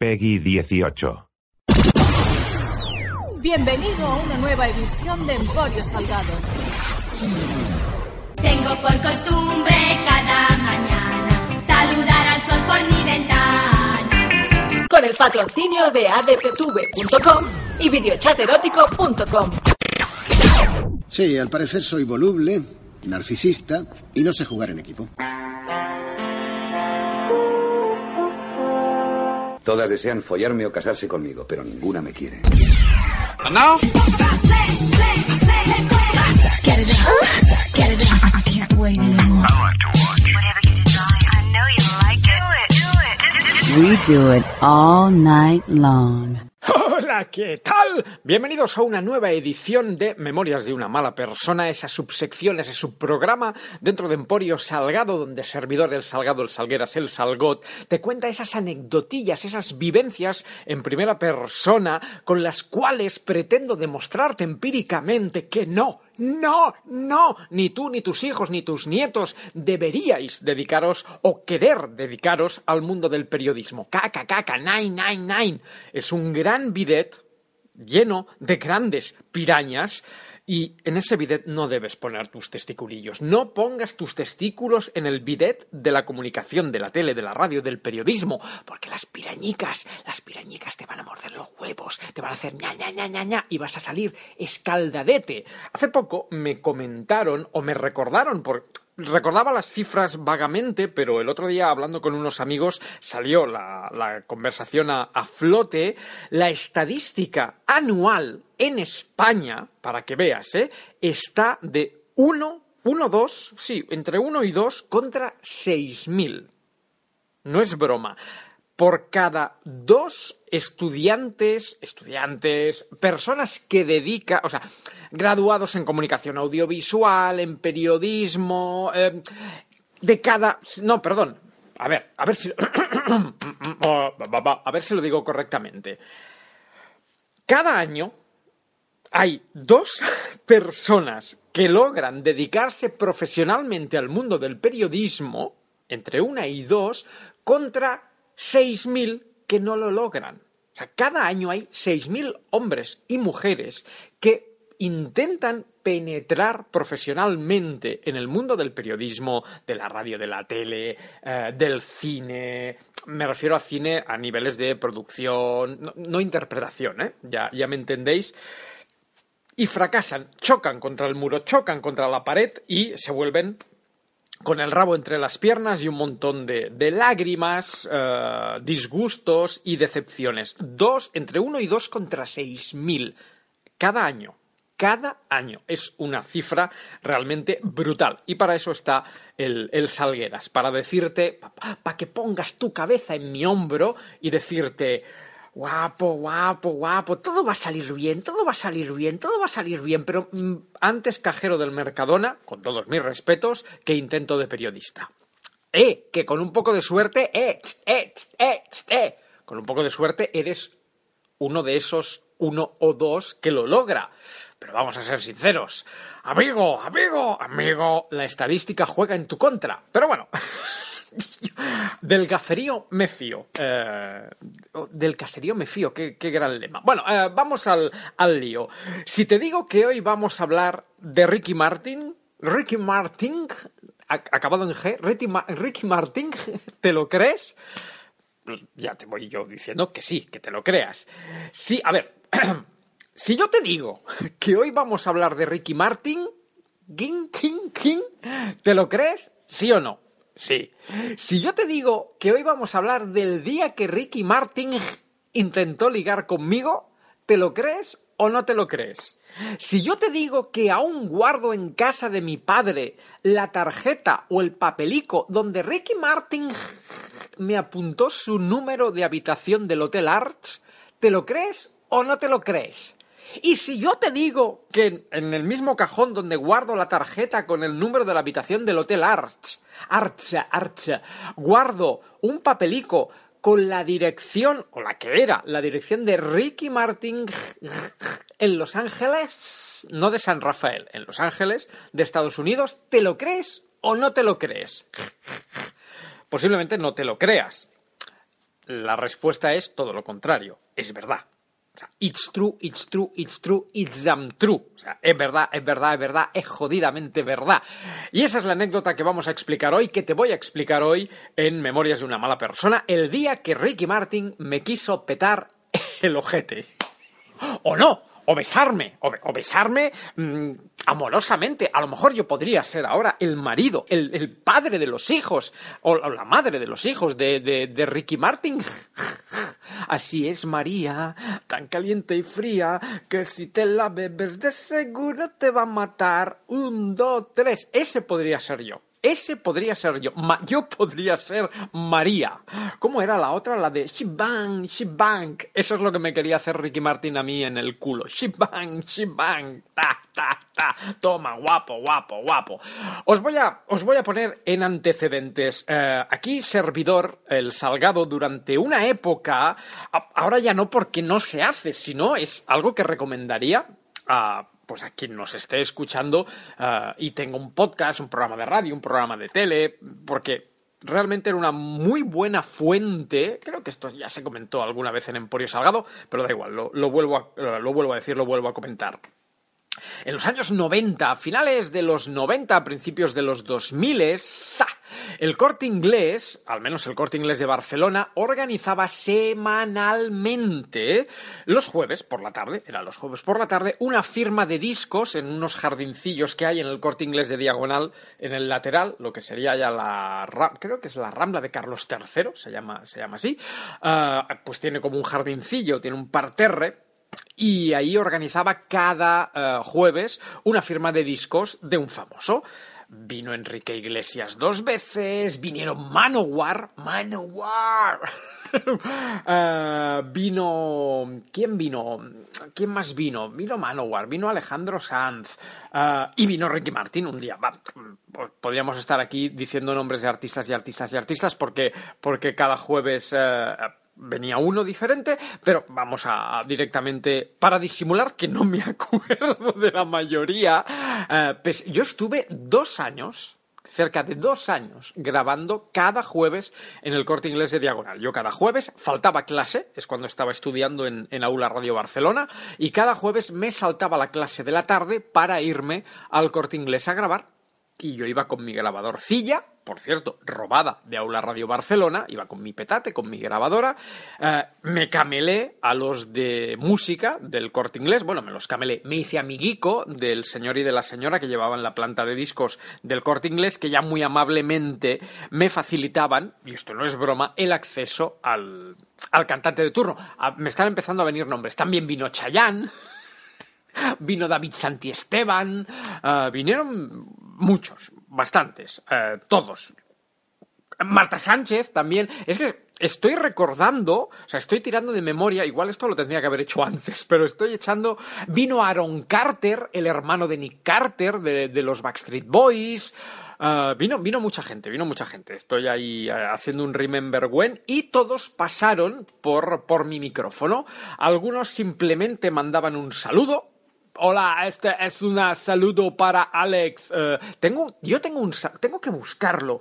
Peggy 18. Bienvenido a una nueva edición de Emporio Salgado. Tengo por costumbre cada mañana saludar al sol por mi ventana. Con el patrocinio de adptv.com y videochaterótico.com. Sí, al parecer soy voluble, narcisista y no sé jugar en equipo. Todas desean follarme o casarse conmigo, pero ninguna me quiere. We do it all night long. ¿Qué tal? Bienvenidos a una nueva edición de Memorias de una mala persona, esa subsección, ese subprograma dentro de Emporio Salgado, donde servidor el Salgado, el Salgueras, el Salgot, te cuenta esas anecdotillas, esas vivencias en primera persona con las cuales pretendo demostrarte empíricamente que no, no, no, ni tú, ni tus hijos, ni tus nietos deberíais dedicaros o querer dedicaros al mundo del periodismo. Caca, caca, nine, nine, nine. Es un gran bidet lleno de grandes pirañas y en ese bidet no debes poner tus testiculillos. No pongas tus testículos en el bidet de la comunicación, de la tele, de la radio, del periodismo, porque las pirañicas, las pirañicas te van a morder los huevos, te van a hacer ña, ña, ña, ña, ña, y vas a salir escaldadete. Hace poco me comentaron o me recordaron por recordaba las cifras vagamente, pero el otro día hablando con unos amigos salió la, la conversación a, a flote. La estadística anual en España, para que veas, ¿eh? está de 1, 1, 2, sí, entre 1 y 2 contra 6.000. No es broma. Por cada dos estudiantes, estudiantes, personas que dedican, o sea, graduados en comunicación audiovisual, en periodismo, eh, de cada, no, perdón, a ver, a ver si, a ver si lo digo correctamente. Cada año hay dos personas que logran dedicarse profesionalmente al mundo del periodismo, entre una y dos, contra 6.000 que no lo logran. O sea, cada año hay 6.000 hombres y mujeres que intentan penetrar profesionalmente en el mundo del periodismo, de la radio, de la tele, eh, del cine. Me refiero a cine a niveles de producción, no, interpretación, ¿eh? ya, ya me entendéis y fracasan, chocan contra el muro, chocan contra la pared y se vuelven con el rabo entre las piernas y un montón de, de lágrimas, eh, disgustos y decepciones. Dos, entre uno y dos contra seis mil cada año. Cada año. Es una cifra realmente brutal. Y para eso está el, el Salgueras, para decirte, para que pongas tu cabeza en mi hombro y decirte, guapo, guapo, guapo, todo va a salir bien, todo va a salir bien, todo va a salir bien, pero mm, antes cajero del Mercadona, con todos mis respetos, que intento de periodista. Eh, que con un poco de suerte, eh, eh, eh, eh, con un poco de suerte eres uno de esos uno o dos que lo logra. Pero vamos a ser sinceros. Amigo, amigo, amigo, la estadística juega en tu contra. Pero bueno. Del gacerío me fío. Eh, del caserío me fío, qué, gran lema. Bueno, eh, vamos al, al lío. Si te digo que hoy vamos a hablar de Ricky Martin, Ricky Martin, ac- acabado en G, Ricky, Ricky Martin, ¿te lo crees? Ya te voy yo diciendo que sí, que te lo creas. Sí, a ver, si yo te digo que hoy vamos a hablar de Ricky Martin, ¿te lo crees? ¿Sí o no? Sí. Si yo te digo que hoy vamos a hablar del día que Ricky Martin intentó ligar conmigo, ¿te lo crees o no te lo crees? Si yo te digo que aún guardo en casa de mi padre la tarjeta o el papelico donde Ricky Martin me apuntó su número de habitación del Hotel Arts, ¿te lo crees o no te lo crees? Y si yo te digo que en, el mismo cajón donde guardo la tarjeta con el número de la habitación del Hotel Arts, Arts, Arts, guardo un papelico con la dirección, o la que era, la dirección de Ricky Martin en Los Ángeles, no de San Rafael, en Los Ángeles, de Estados Unidos, ¿te lo crees o no te lo crees? Posiblemente no te lo creas. La respuesta es todo lo contrario. Es verdad. It's true, it's true, it's true, it's damn true. O sea, es verdad, es verdad, es verdad, es jodidamente verdad. Y esa es la anécdota que vamos a explicar hoy, que te voy a explicar hoy en Memorias de una mala persona, el día que Ricky Martin me quiso petar el ojete. O no, o besarme, o, be- o besarme mm, amorosamente. A lo mejor yo podría ser ahora el marido, el, el padre de los hijos, o, o la madre de los hijos de, de- de Ricky Martin. Así es María, tan caliente y fría, que si te la bebes de seguro te va a matar. Un, dos, tres. Ese podría ser yo. Ese podría ser yo. Yo podría ser María. ¿Cómo era la otra? La de Shibang, Shibang. Eso es lo que me quería hacer Ricky Martin a mí en el culo. Shibang, Shibang. Ta, ta, ta. Toma, guapo, guapo, guapo. Os voy a, os voy a poner en antecedentes. Eh, aquí, servidor, el Salgado, durante una época, ahora ya no porque no se hace, sino es algo que recomendaría a pues a quien nos esté escuchando ah, y tenga un podcast, un programa de radio, un programa de tele, porque realmente era una muy buena fuente, creo que esto ya se comentó alguna vez en Emporio Salgado, pero da igual, lo, lo vuelvo, a, lo vuelvo a decir, lo vuelvo a comentar. En los años 90, a finales de los 90, a principios de los 2000, ¡sa! el corte inglés, al menos el corte inglés de Barcelona, organizaba semanalmente los jueves por la tarde, eran los jueves por la tarde, una firma de discos en unos jardincillos que hay en el corte inglés de Diagonal, en el lateral, lo que sería ya la, creo que es la Rambla de Carlos III, se llama, se llama así, Ah, pues tiene como un jardincillo, tiene un parterre, y ahí organizaba cada eh, jueves una firma de discos de un famoso. Vino Enrique Iglesias dos veces, vinieron Manowar, Manowar. Eh, vino. ¿Quién vino? ¿Quién más vino? Vino Manowar, vino Alejandro Sanz. eh, y vino Ricky Martin un día. Podríamos estar aquí diciendo nombres de artistas y artistas y artistas porque, porque cada jueves. Venía uno diferente, pero vamos a directamente, para disimular que no me acuerdo de la mayoría, eh, pues yo estuve dos años, cerca de dos años, grabando cada jueves en el corte inglés de Diagonal. Yo cada jueves faltaba clase, es cuando estaba estudiando en, en Aula Radio Barcelona, y cada jueves me saltaba la clase de la tarde para irme al corte inglés a grabar y yo iba con mi grabadorcilla, por cierto, robada de Aula Radio Barcelona, iba con mi petate, con mi grabadora, eh, me camelé a los de música del corte inglés, bueno, me los camelé, me hice amiguico del señor y de la señora que llevaban la planta de discos del corte inglés, que ya muy amablemente me facilitaban, y esto no es broma, el acceso al, al cantante de turno. Ah, me están empezando a venir nombres, también vino Chayanne, vino David Santiesteban, eh, vinieron muchos, bastantes, eh, todos. Marta Sánchez también. Es que estoy recordando, o sea, estoy tirando de memoria, igual esto lo tendría que haber hecho antes, pero estoy echando. Vino Aaron Carter, el hermano de Nick Carter, de, de los Backstreet Boys. eh, vino, vino mucha gente, vino mucha gente. Estoy ahí eh, haciendo un Remember When y todos pasaron por, por mi micrófono. Algunos simplemente mandaban un saludo, Hola, este es un saludo para Alex. Eh, tengo, yo tengo un, tengo que buscarlo.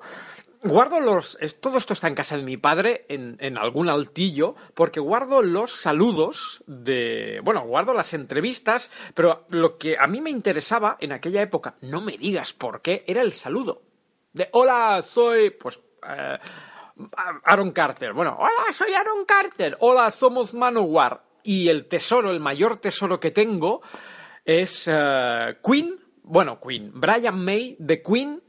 Guardo los, todo esto está en casa de mi padre, en, en algún altillo, porque guardo los saludos de, bueno, guardo las entrevistas, pero lo que a mí me interesaba en aquella época, no me digas por qué, era el saludo. De, hola, soy, pues, eh, Aaron Carter. Bueno, hola, soy Aaron Carter. Hola, somos Manowar. Y el tesoro, el mayor tesoro que tengo es eh, Queen. Bueno, Queen. Brian May de Queen.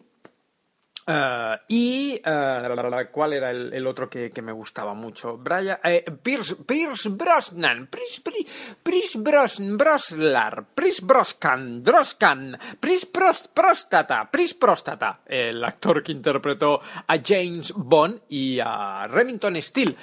eh, y eh, cuál era el, otro que, que me gustaba mucho Brian eh, Pierce, Pierce Brosnan Pierce, Pierce, Pierce Bros, Broslar Pierce Broscan Droscan Pierce Pros, Próstata Pierce Próstata el actor que interpretó a James Bond y a Remington Steele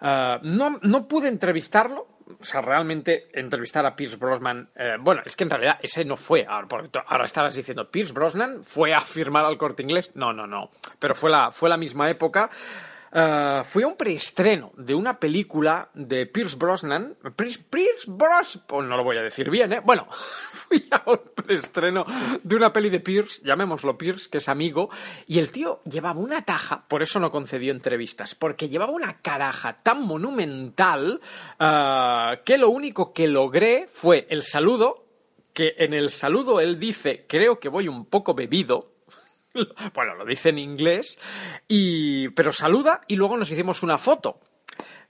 no, no pude entrevistarlo o sea, realmente entrevistar a Pierce Brosnan, eh, bueno, es que en realidad ese no fue, ahora, porque ahora estarás diciendo, Pierce Brosnan fue a firmar al corte inglés, no, no, no, pero fue la, fue la misma época. Eh, fui a un preestreno de una película de Pierce Brosnan. Pierce, Pierce Bros... Pues no lo voy a decir bien, ¿eh? Bueno, fui a un preestreno de una peli de Pierce, llamémoslo Pierce, que es amigo, y el tío llevaba una taja, por eso no concedió entrevistas, porque llevaba una caraja tan monumental eh, que lo único que logré fue el saludo, que en el saludo él dice, creo que voy un poco bebido, bueno, lo dice en inglés, y, pero saluda y luego nos hicimos una foto.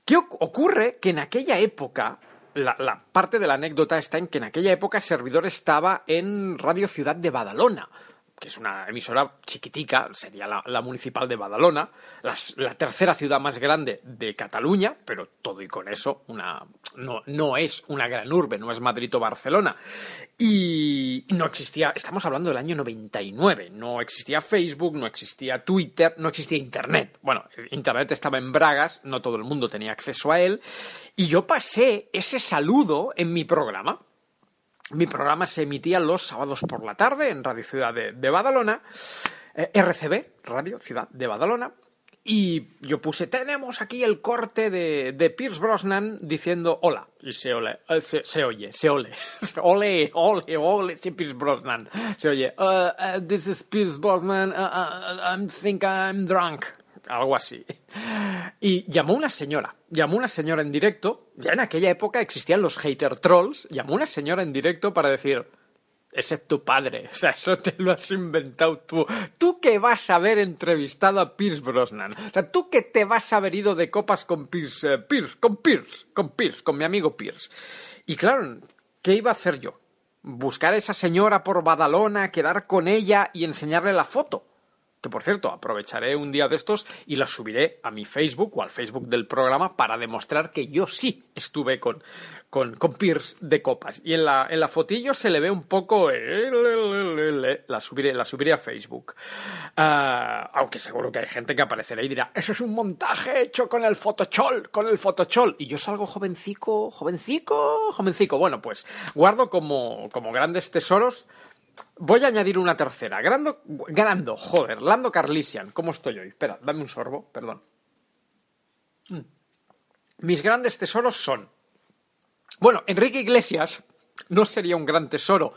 ¿Qué oc- ocurre? Que en aquella época, la, la parte de la anécdota está en que en aquella época Servidor estaba en Radio Ciudad de Badalona, que es una emisora chiquitica, sería la, municipal de Badalona, la tercera ciudad más grande de Cataluña, pero todo y con eso una, no, no es una gran urbe, no es Madrid o Barcelona. Y no existía, estamos hablando del año 99, no existía Facebook, no existía Twitter, no existía Internet. Bueno, Internet estaba en Bragas, no todo el mundo tenía acceso a él, y yo pasé ese saludo en mi programa. Mi programa se emitía los sábados por la tarde en Radio Ciudad de, Badalona, eh, RCB, Radio Ciudad de Badalona, y yo puse, tenemos aquí el corte de, de Pierce Brosnan diciendo hola, y se, ole, eh, se, se oye, se ole, ole, ole, ole, Pierce Brosnan, se oye, "Uh, uh, this is Pierce Brosnan, uh, I think I'm drunk, algo así. Y llamó una señora, llamó una señora en directo, ya en aquella época existían los hater trolls, llamó una señora en directo para decir, ese es tu padre, o sea, eso te lo has inventado tú. Tú que vas a haber entrevistado a Pierce Brosnan, o sea, tú que te vas a haber ido de copas con Pierce, eh, Pierce, con Pierce, con Pierce, con mi amigo Pierce. Y claro, ¿qué iba a hacer yo? Buscar a esa señora por Badalona, quedar con ella y enseñarle la foto. Que por cierto, aprovecharé un día de estos y la subiré a mi Facebook o al Facebook del programa para demostrar que yo sí estuve con, con, con Pierce de copas. Y en la, en la fotillo se le ve un poco. eh, La subiré, la subiré a Facebook. Ah, aunque seguro que hay gente que aparecerá y dirá: Eso es un montaje hecho con el Photoshop, con el Photoshop. Y yo salgo jovencico, jovencico, jovencico. Bueno, pues guardo como, como grandes tesoros Voy a añadir una tercera. Grando, joder, Lando Carlisian. ¿Cómo estoy hoy? Espera, dame un sorbo, perdón. Mm. Mis grandes tesoros son. Bueno, Enrique Iglesias no sería un gran tesoro,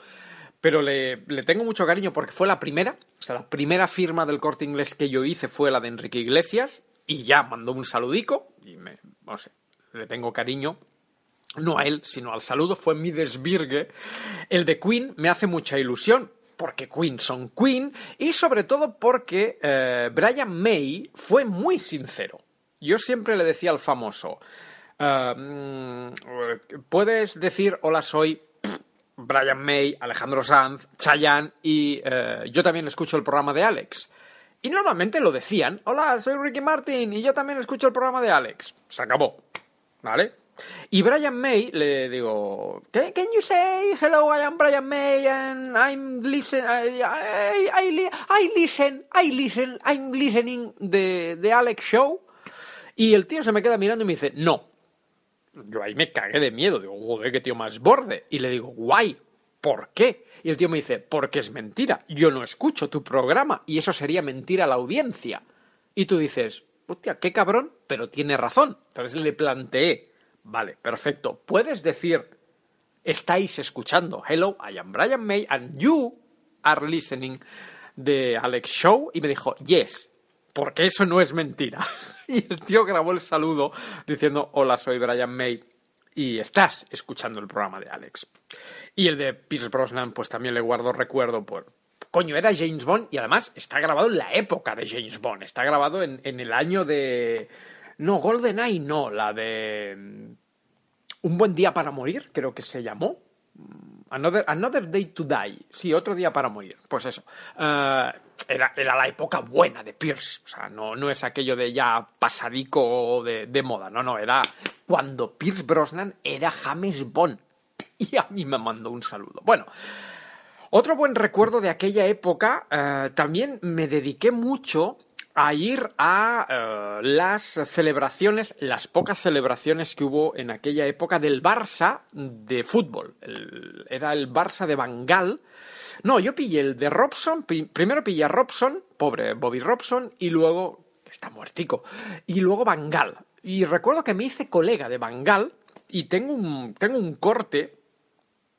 pero le, le tengo mucho cariño porque fue la primera. O sea, la primera firma del corte inglés que yo hice fue la de Enrique Iglesias y ya mandó un saludico y me, no sé, le tengo cariño no a él, sino al saludo, fue mi desvirgue. El de Queen me hace mucha ilusión, porque Queen son Queen, y sobre todo porque eh, Brian May fue muy sincero. Yo siempre le decía al famoso, eh, mm, puedes decir hola soy Brian May, Alejandro Sanz, Chayanne y eh, yo también escucho el programa de Alex. Y normalmente lo decían, hola, soy Ricky Martin y yo también escucho el programa de Alex. Se acabó, ¿vale? Y Brian May le digo, can, can you say hello? I am Brian May and I'm listen, I, I, I, I listen, I listen, I'm listening the, the Alex Show. Y el tío se me queda mirando y me dice, no. Yo ahí me cagué de miedo, digo, joder, qué tío más borde. Y le digo, guay, ¿por qué? Y el tío me dice, porque es mentira, yo no escucho tu programa y eso sería mentira a la audiencia. Y tú dices, hostia, qué cabrón, pero tiene razón. Entonces le planteé, Vale, perfecto. Puedes decir, estáis escuchando Hello, I am Brian May and you are listening de Alex Show. Y me dijo, yes, porque eso no es mentira. Y el tío grabó el saludo diciendo, hola, soy Brian May y estás escuchando el programa de Alex. Y el de Pierce Brosnan, pues también le guardo recuerdo por... Coño, era James Bond y además está grabado en la época de James Bond. Está grabado en, en el año de... No, GoldenEye no, la de... mm, Un buen día para morir, creo que se llamó. Mm, Another, Another Day to Die. Sí, otro día para morir. Pues eso. Eh, era, era la época buena de Pierce. O sea, no, no es aquello de ya pasadico de, de moda. No, no, era cuando Pierce Brosnan era James Bond. Y a mí me mandó un saludo. Bueno, otro buen recuerdo de aquella época, eh, también me dediqué mucho a ir a eh, las celebraciones, las pocas celebraciones que hubo en aquella época del Barça de fútbol. Era el Barça de Bangal. No, yo pillé el de Robson, pri- primero pillé a Robson, pobre Bobby Robson, y luego está muertico. Y luego Bangal. Y recuerdo que me hice colega de Bangal y tengo un, tengo un corte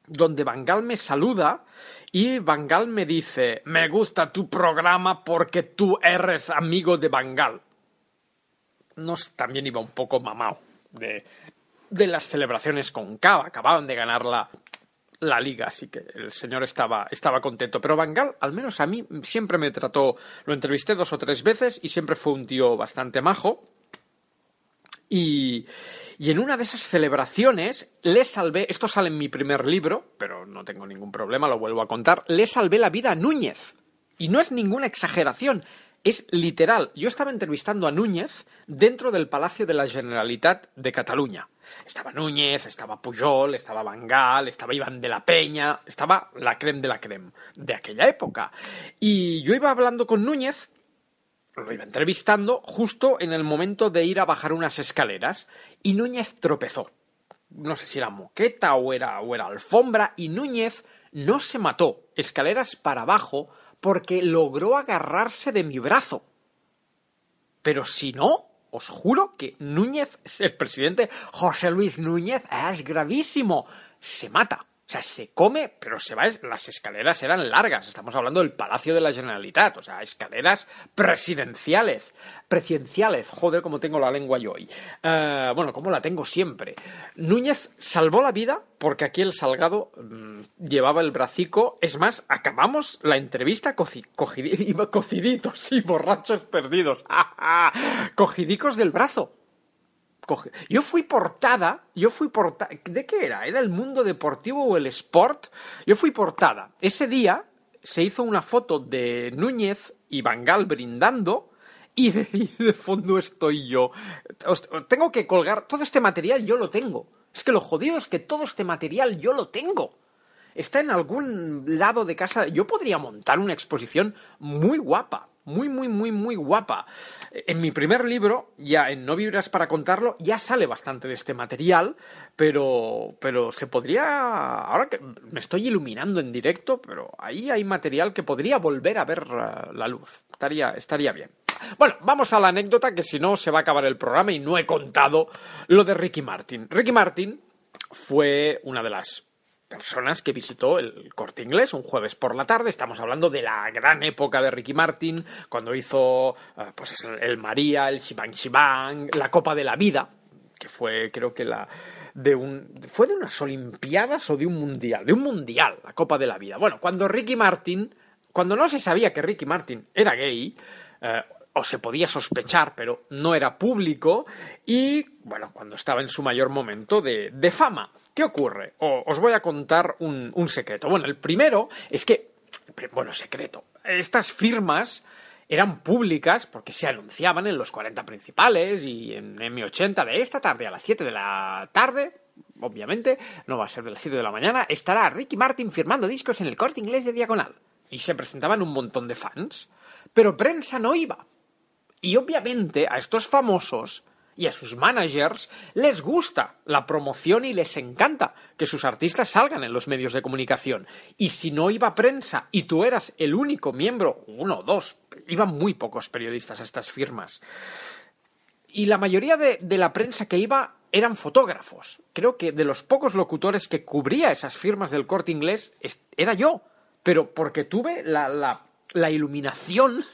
donde Bangal me saluda y Bangal me dice, me gusta tu programa porque tú eres amigo de Bangal. Nos también iba un poco mamado de, de las celebraciones con Cava. Acababan de ganar la, la liga, así que el señor estaba, estaba contento. Pero Bangal, al menos a mí, siempre me trató, lo entrevisté dos o tres veces y siempre fue un tío bastante majo. Y, en una de esas celebraciones le salvé, esto sale en mi primer libro, pero no tengo ningún problema, lo vuelvo a contar, le salvé la vida a Núñez. Y no es ninguna exageración, es literal. Yo estaba entrevistando a Núñez dentro del Palacio de la Generalitat de Cataluña. Estaba Núñez, estaba Pujol, estaba Bangal, estaba Iván de la Peña, estaba la creme de la creme de aquella época. Y yo iba hablando con Núñez, lo iba entrevistando justo en el momento de ir a bajar unas escaleras y Núñez tropezó. No sé si era moqueta o era, o era alfombra y Núñez no se mató escaleras para abajo porque logró agarrarse de mi brazo. Pero si no, os juro que Núñez, el presidente José Luis Núñez, es gravísimo. Se mata. Sea, se come, pero se va. Las escaleras eran largas. Estamos hablando del Palacio de la Generalitat. O sea, escaleras presidenciales. Presidenciales. Joder, como tengo la lengua yo hoy. Eh, bueno, como la tengo siempre. Núñez salvó la vida porque aquí el Salgado mmm, llevaba el bracico. Es más, acabamos la entrevista coci cociditos y borrachos perdidos. Cogidicos del brazo. Yo fui portada, yo fui portada, ¿de qué era? ¿Era el mundo deportivo o el sport? Yo fui portada. Ese día se hizo una foto de Núñez y Bangal brindando y de, de fondo estoy yo. Tengo que colgar, todo este material yo lo tengo. Es que lo jodido es que todo este material yo lo tengo. Está en algún lado de casa. Yo podría montar una exposición muy guapa muy, muy, muy, muy guapa. En mi primer libro, ya en No vivirás para contarlo, ya sale bastante de este material, pero, pero se podría, ahora que me estoy iluminando en directo, pero ahí hay material que podría volver a ver uh, la luz. Estaría, estaría bien. Bueno, vamos a la anécdota que si no se va a acabar el programa y no he contado lo de Ricky Martin. Ricky Martin fue una de las personas que visitó el corte inglés un jueves por la tarde. Estamos hablando de la gran época de Ricky Martin, cuando hizo pues el María, el Shibang Shibang, la Copa de la Vida, que fue creo que la de un fue de unas olimpiadas o de un mundial, de un mundial, la Copa de la Vida. Bueno, cuando Ricky Martin, cuando no se sabía que Ricky Martin era gay, eh, o se podía sospechar, pero no era público, y bueno, cuando estaba en su mayor momento de, de fama. ¿Qué ocurre? Os voy a contar un, un, secreto. Bueno, el primero es que, bueno, secreto. Estas firmas eran públicas porque se anunciaban en los 40 principales y en M80 de esta tarde a las 7 de la tarde. Obviamente, no va a ser de las 7 de la mañana. Estará Ricky Martin firmando discos en el corte inglés de Diagonal. Y se presentaban un montón de fans. Pero prensa no iba. Y obviamente a estos famosos y a sus managers les gusta la promoción y les encanta que sus artistas salgan en los medios de comunicación. Y si no iba prensa y tú eras el único miembro, uno o dos, iban muy pocos periodistas a estas firmas. Y la mayoría de, de la prensa que iba eran fotógrafos. Creo que de los pocos locutores que cubría esas firmas del corte inglés era yo. Pero porque tuve la, la, la iluminación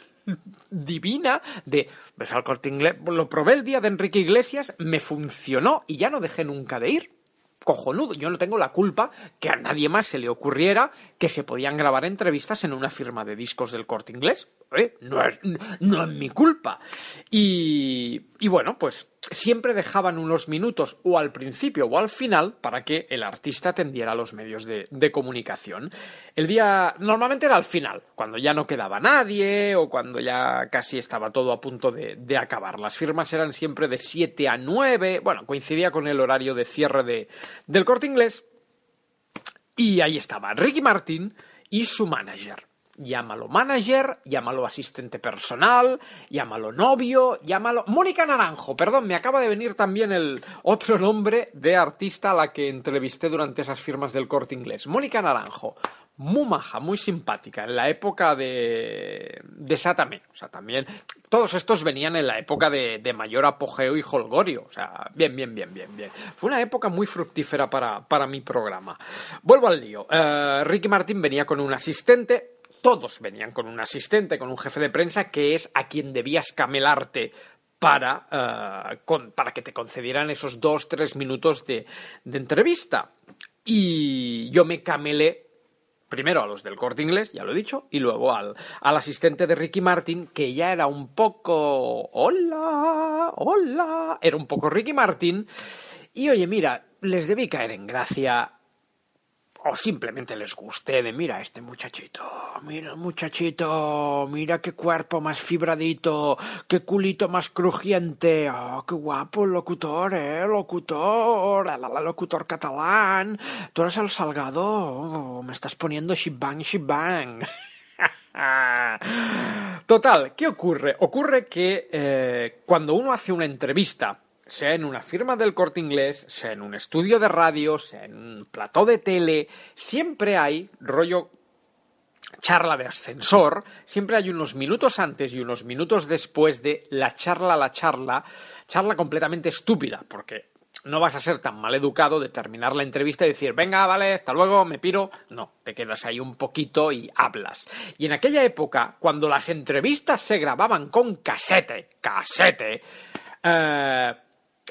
divina de ves al corte inglés. Lo probé el día de Enrique Iglesias, me funcionó y ya no dejé nunca de ir. Cojonudo, yo no tengo la culpa que a nadie más se le ocurriera que se podían grabar entrevistas en una firma de discos del corte inglés. ¿Eh? No, es, no es mi culpa. Y, y bueno, pues siempre dejaban unos minutos o al principio o al final para que el artista atendiera a los medios de, comunicación. El día normalmente era al final, cuando ya no quedaba nadie o cuando ya casi estaba todo a punto de, de acabar. Las firmas eran siempre de 7 a 9, bueno, coincidía con el horario de cierre de, del corte inglés. Y ahí estaba Ricky Martin y su manager llámalo manager, llámalo asistente personal, llámalo novio, llámalo... Mónica Naranjo, perdón, me acaba de venir también el otro nombre de artista a la que entrevisté durante esas firmas del corte inglés. Mónica Naranjo. muy maja, muy simpática, en la época de, de Sátame. O sea, también, todos estos venían en la época de, de mayor apogeo y holgorio. O sea, bien, bien, bien, bien, bien. Fue una época muy fructífera para, para mi programa. Vuelvo al lío. Eh, Ricky Martin venía con un asistente, todos venían con un asistente, con un jefe de prensa, que es a quien debías camelarte para, eh, para que te concedieran esos dos, tres minutos de, de entrevista. Y yo me camelé primero a los del corte inglés, ya lo he dicho, y luego al, al asistente de Ricky Martin, que ya era un poco... Hola, hola, era un poco Ricky Martin. Y oye, mira, les debí caer en gracia o simplemente les gusté de mira este muchachito, mira el muchachito, mira qué cuerpo más fibradito, qué culito más crujiente, oh, qué guapo el locutor, eh, locutor, la, la, locutor catalán, tú eres el Salgado, oh, me estás poniendo shibang shibang. Total, ¿qué ocurre? Ocurre que eh, cuando uno hace una entrevista, sea en una firma del corte inglés, sea en un estudio de radio, sea en un plató de tele, siempre hay rollo charla de ascensor, siempre hay unos minutos antes y unos minutos después de la charla, la charla, charla completamente estúpida, porque no vas a ser tan mal educado de terminar la entrevista y decir, venga, vale, hasta luego, me piro. No, te quedas ahí un poquito y hablas. Y en aquella época, cuando las entrevistas se grababan con casete, casete, eh,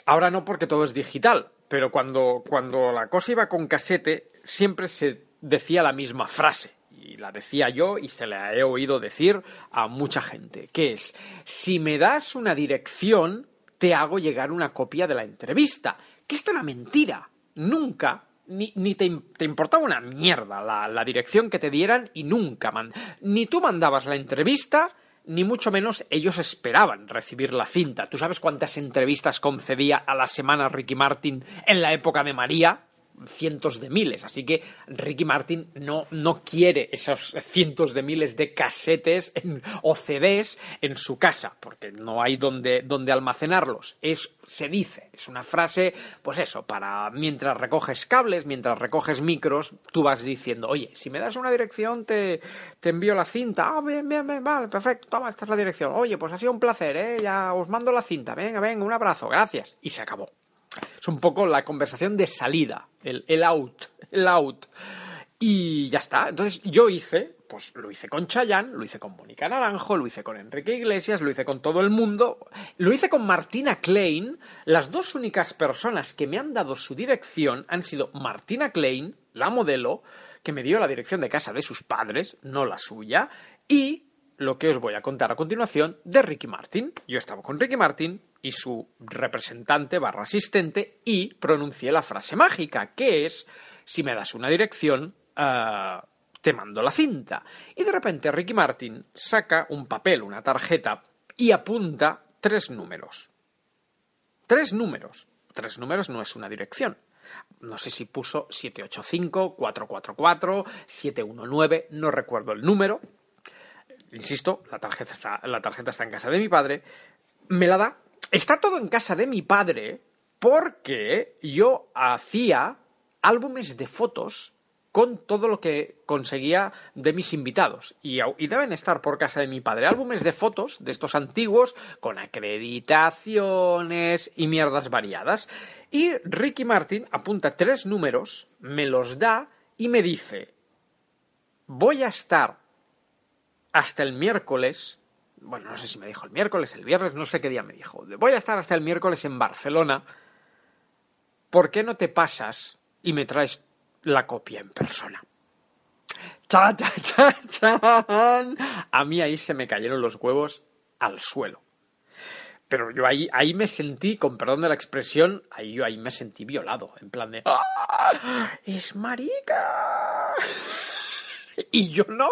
ahora no porque todo es digital, pero cuando, cuando la cosa iba con casete, siempre se decía la misma frase. Y la decía yo y se la he oído decir a mucha gente, que es, si me das una dirección, te hago llegar una copia de la entrevista. Que esto era mentira. Nunca, ni, ni te, te, importaba una mierda la, la, dirección que te dieran y nunca, man, ni tú mandabas la entrevista, ni mucho menos ellos esperaban recibir la cinta. ¿Tú sabes cuántas entrevistas concedía a la semana Ricky Martin en la época de María? Cientos de miles. Así que Ricky Martin no, no quiere esos cientos de miles de casetes en, o CDs en su casa, porque no hay donde, donde almacenarlos. Es, se dice, es una frase, pues eso, para mientras recoges cables, mientras recoges micros, tú vas diciendo, oye, si me das una dirección, te, te envío la cinta. Ah, bien, bien, bien, vale, perfecto, toma, esta es la dirección. Oye, pues ha sido un placer, ¿eh? Ya os mando la cinta. Venga, venga, un abrazo, gracias. Y se acabó. Es un poco la conversación de salida, el, out, el out. Y ya está. Entonces yo hice, pues lo hice con Chayanne, lo hice con Mónica Naranjo, lo hice con Enrique Iglesias, lo hice con todo el mundo, lo hice con Martina Klein. Las dos únicas personas que me han dado su dirección han sido Martina Klein, la modelo, que me dio la dirección de casa de sus padres, no la suya, y lo que os voy a contar a continuación de Ricky Martin. Yo estaba con Ricky Martin y su representante barra asistente y pronuncié la frase mágica, que es, si me das una dirección, uh, te mando la cinta. Y de repente Ricky Martin saca un papel, una tarjeta, y apunta tres números. Tres números. Tres números no es una dirección. No sé si puso 785, 444, 719, no recuerdo el número, insisto, la tarjeta, está, la tarjeta está en casa de mi padre, me la da. Está todo en casa de mi padre porque yo hacía álbumes de fotos con todo lo que conseguía de mis invitados. Y, deben estar por casa de mi padre álbumes de fotos de estos antiguos con acreditaciones y mierdas variadas. Y Ricky Martin apunta tres números, me los da y me dice, voy a estar hasta el miércoles, bueno, no sé si me dijo el miércoles, el viernes, no sé qué día me dijo, voy a estar hasta el miércoles en Barcelona, ¿por qué no te pasas y me traes la copia en persona? ¡Cha, cha, cha, chan! A mí ahí se me cayeron los huevos al suelo. Pero yo ahí, ahí me sentí, con perdón de la expresión, ahí yo ahí me sentí violado, en plan de ¡Ah! ¡Es marica! Y yo no.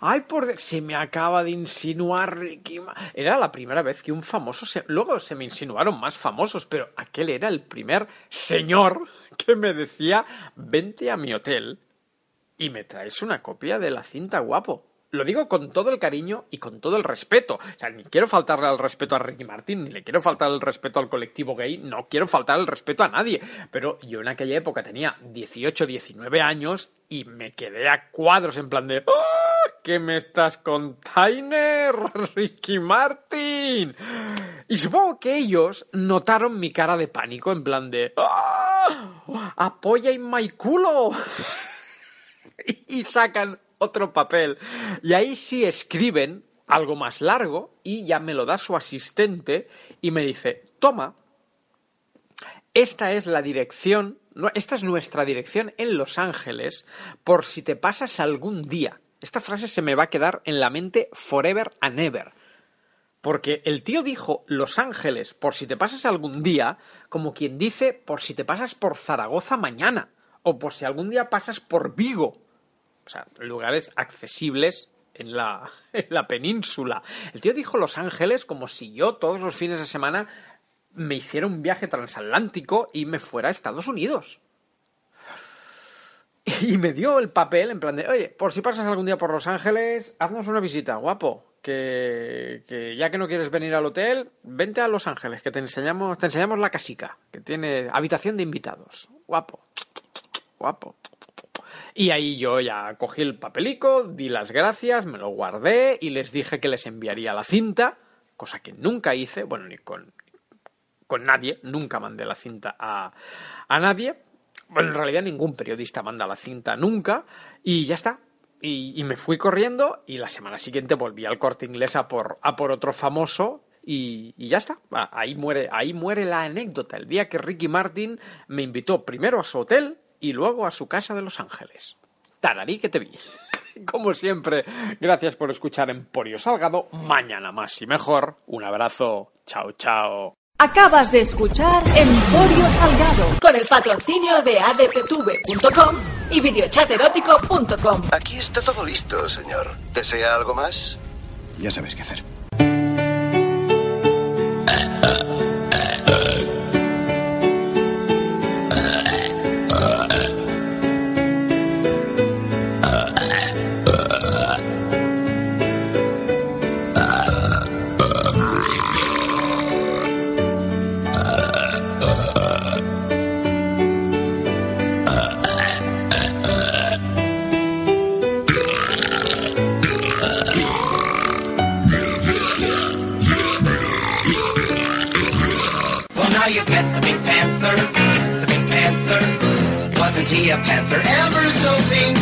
Ay, por se me acaba de insinuar Ricky. Era la primera vez que un famoso se... luego se me insinuaron más famosos, pero aquel era el primer señor que me decía, "Vente a mi hotel y me traes una copia de la cinta guapo." lo digo con todo el cariño y con todo el respeto. O sea, ni quiero faltarle al respeto a Ricky Martin, ni le quiero faltar el respeto al colectivo gay, no quiero faltar el respeto a nadie. Pero yo en aquella época tenía 18, 19 años y me quedé a cuadros en plan de ¡Ah! ¿Qué me estás contando, Ricky Martin? Y supongo que ellos notaron mi cara de pánico en plan de ¡Ah! ¡Apoya en my culo! y sacan otro papel. Y ahí sí escriben algo más largo y ya me lo da su asistente y me dice, toma, esta es la dirección, esta es nuestra dirección en Los Ángeles por si te pasas algún día. Esta frase se me va a quedar en la mente forever and ever. Porque el tío dijo Los Ángeles por si te pasas algún día, como quien dice por si te pasas por Zaragoza mañana, o por si algún día pasas por Vigo, o sea, lugares accesibles en la, en la península. El tío dijo Los Ángeles como si yo todos los fines de semana me hiciera un viaje transatlántico y me fuera a Estados Unidos. Y me dio el papel en plan de, oye, por si pasas algún día por Los Ángeles, haznos una visita, guapo. Que, que, ya que no quieres venir al hotel, vente a Los Ángeles, que te enseñamos, te enseñamos la casica, que tiene habitación de invitados. Guapo. Guapo. Y ahí yo ya cogí el papelico, di las gracias, me lo guardé y les dije que les enviaría la cinta, cosa que nunca hice, bueno, ni con, con nadie, nunca mandé la cinta a, a nadie. En realidad ningún periodista manda la cinta nunca y ya está. Y, me fui corriendo y la semana siguiente volví al corte inglés a por, a por otro famoso y, ya está. Ahí muere, ahí muere la anécdota. El día que Ricky Martin me invitó primero a su hotel y luego a su casa de Los Ángeles. Tararí que te vi. Como siempre, gracias por escuchar Emporio Salgado. Mañana más y mejor. Un abrazo. Chao, chao. Acabas de escuchar Emporio Salgado con el patrocinio de adptv.com y videochaterótico.com. Aquí está todo listo, señor. ¿Desea algo más? Ya sabes qué hacer. A panther ever so pink?